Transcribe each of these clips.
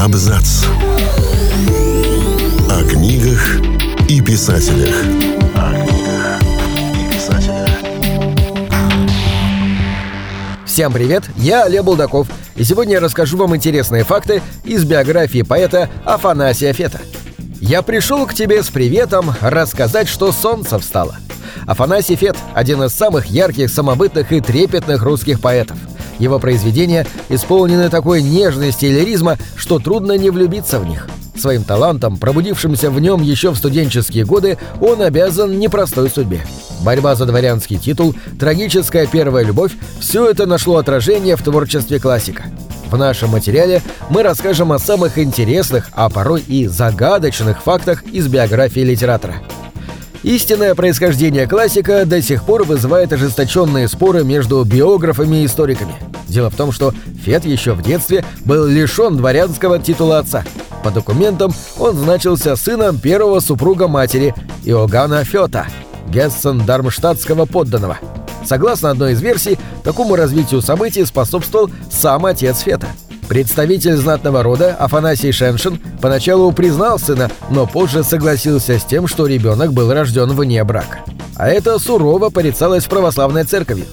Абзац. О книгах и писателях. О книгах и писателях. Всем привет, я Олег Булдаков, и сегодня я расскажу вам интересные факты из биографии поэта Афанасия Фета. Я пришел к тебе с приветом рассказать, что солнце встало. Афанасий Фет – один из самых ярких, самобытных и трепетных русских поэтов. Его произведения исполнены такой нежности и лиризма, что трудно не влюбиться в них. Своим талантом, пробудившимся в нем еще в студенческие годы, он обязан непростой судьбе. Борьба за дворянский титул, трагическая первая любовь – все это нашло отражение в творчестве классика. В нашем материале мы расскажем о самых интересных, а порой и загадочных фактах из биографии литератора. Истинное происхождение классика до сих пор вызывает ожесточенные споры между биографами и историками. Дело в том, что Фет еще в детстве был лишен дворянского титула отца. По документам он значился сыном первого супруга матери Иоганна Фета, Гессен Дармштадтского подданного. Согласно одной из версий, такому развитию событий способствовал сам отец Фета – Представитель знатного рода Афанасий Шеншин поначалу признал сына, но позже согласился с тем, что ребенок был рожден вне брака. А это сурово порицалось православной церковью.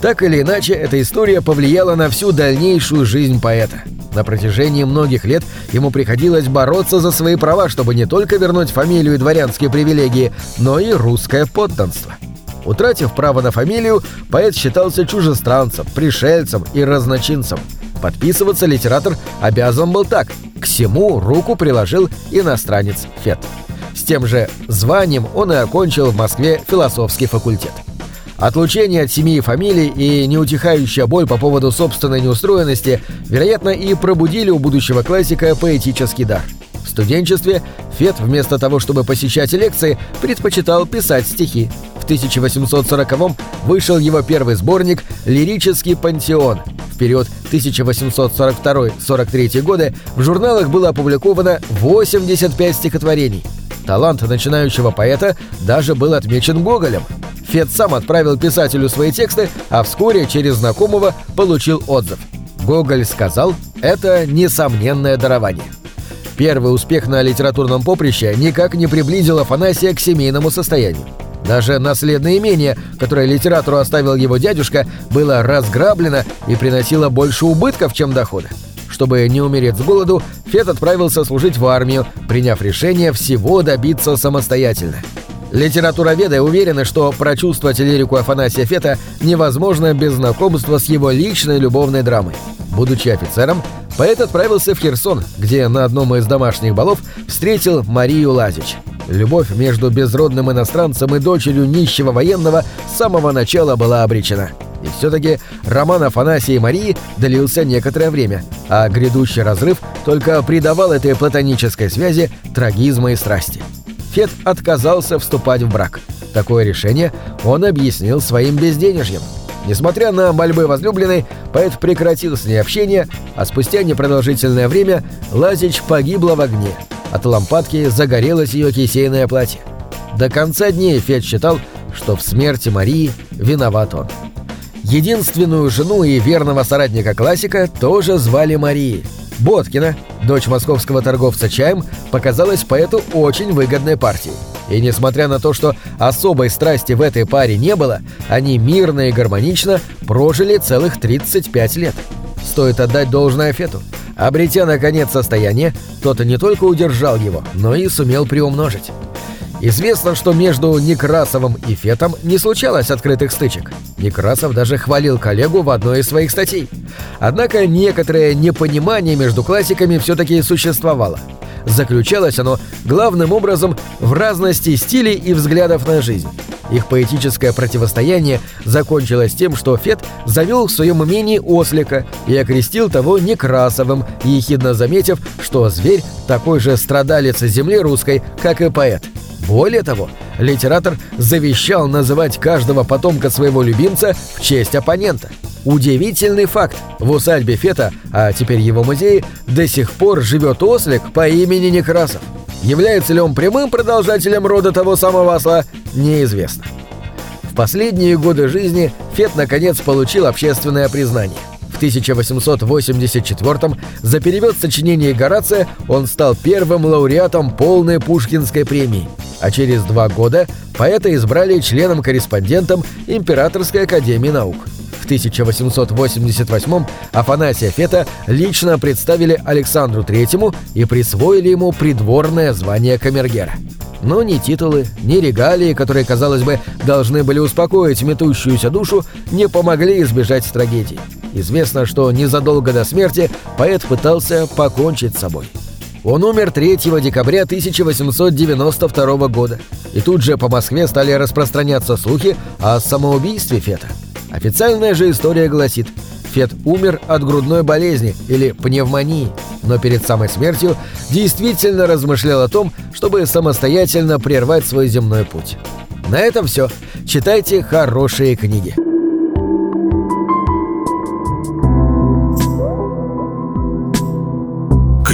Так или иначе, эта история повлияла на всю дальнейшую жизнь поэта. На протяжении многих лет ему приходилось бороться за свои права, чтобы не только вернуть фамилию и дворянские привилегии, но и русское подданство. Утратив право на фамилию, поэт считался чужестранцем, пришельцем и разночинцем – Подписываться литератор обязан был так. К всему руку приложил иностранец Фет. С тем же званием он и окончил в Москве философский факультет. Отлучение от семьи и фамилий и неутихающая боль по поводу собственной неустроенности, вероятно, и пробудили у будущего классика поэтический дар. В студенчестве Фет вместо того, чтобы посещать лекции, предпочитал писать стихи. В 1840-м вышел его первый сборник «Лирический пантеон», в период 1842-43 годы в журналах было опубликовано 85 стихотворений. Талант начинающего поэта даже был отмечен Гоголем. Фет сам отправил писателю свои тексты, а вскоре через знакомого получил отзыв. Гоголь сказал «это несомненное дарование». Первый успех на литературном поприще никак не приблизил Афанасия к семейному состоянию. Даже наследное имение, которое литературу оставил его дядюшка, было разграблено и приносило больше убытков, чем дохода. Чтобы не умереть с голоду, Фет отправился служить в армию, приняв решение всего добиться самостоятельно. Литературоведы уверены, что прочувствовать лирику Афанасия Фета невозможно без знакомства с его личной любовной драмой. Будучи офицером, поэт отправился в Херсон, где на одном из домашних балов встретил Марию Лазич – Любовь между безродным иностранцем и дочерью нищего военного с самого начала была обречена. И все-таки роман Афанасия и Марии длился некоторое время, а грядущий разрыв только придавал этой платонической связи трагизма и страсти. Фет отказался вступать в брак. Такое решение он объяснил своим безденежьем. Несмотря на мольбы возлюбленной, поэт прекратил с ней общение, а спустя непродолжительное время Лазич погибла в огне – от лампадки загорелось ее кисейное платье. До конца дней Фет считал, что в смерти Марии виноват он. Единственную жену и верного соратника классика тоже звали Марии. Боткина, дочь московского торговца чаем, показалась поэту очень выгодной партией. И несмотря на то, что особой страсти в этой паре не было, они мирно и гармонично прожили целых 35 лет. Стоит отдать должное Фету. Обретя, наконец, состояние, тот не только удержал его, но и сумел приумножить. Известно, что между Некрасовым и Фетом не случалось открытых стычек. Некрасов даже хвалил коллегу в одной из своих статей. Однако некоторое непонимание между классиками все-таки существовало. Заключалось оно главным образом в разности стилей и взглядов на жизнь. Их поэтическое противостояние закончилось тем, что Фет завел в своем имении ослика и окрестил того Некрасовым, ехидно заметив, что зверь такой же страдалец земли русской, как и поэт. Более того, литератор завещал называть каждого потомка своего любимца в честь оппонента. Удивительный факт. В усадьбе Фета, а теперь его музее, до сих пор живет ослик по имени Некрасов. Является ли он прямым продолжателем рода того самого осла, неизвестно. В последние годы жизни Фет наконец получил общественное признание. 1884 за перевод сочинений Горация он стал первым лауреатом полной Пушкинской премии, а через два года поэта избрали членом-корреспондентом Императорской академии наук. В 1888 Афанасия Фета лично представили Александру Третьему и присвоили ему придворное звание камергера. Но ни титулы, ни регалии, которые, казалось бы, должны были успокоить метущуюся душу, не помогли избежать трагедии. Известно, что незадолго до смерти поэт пытался покончить с собой. Он умер 3 декабря 1892 года, и тут же по Москве стали распространяться слухи о самоубийстве Фета. Официальная же история гласит, Фет умер от грудной болезни или пневмонии, но перед самой смертью действительно размышлял о том, чтобы самостоятельно прервать свой земной путь. На этом все. Читайте хорошие книги.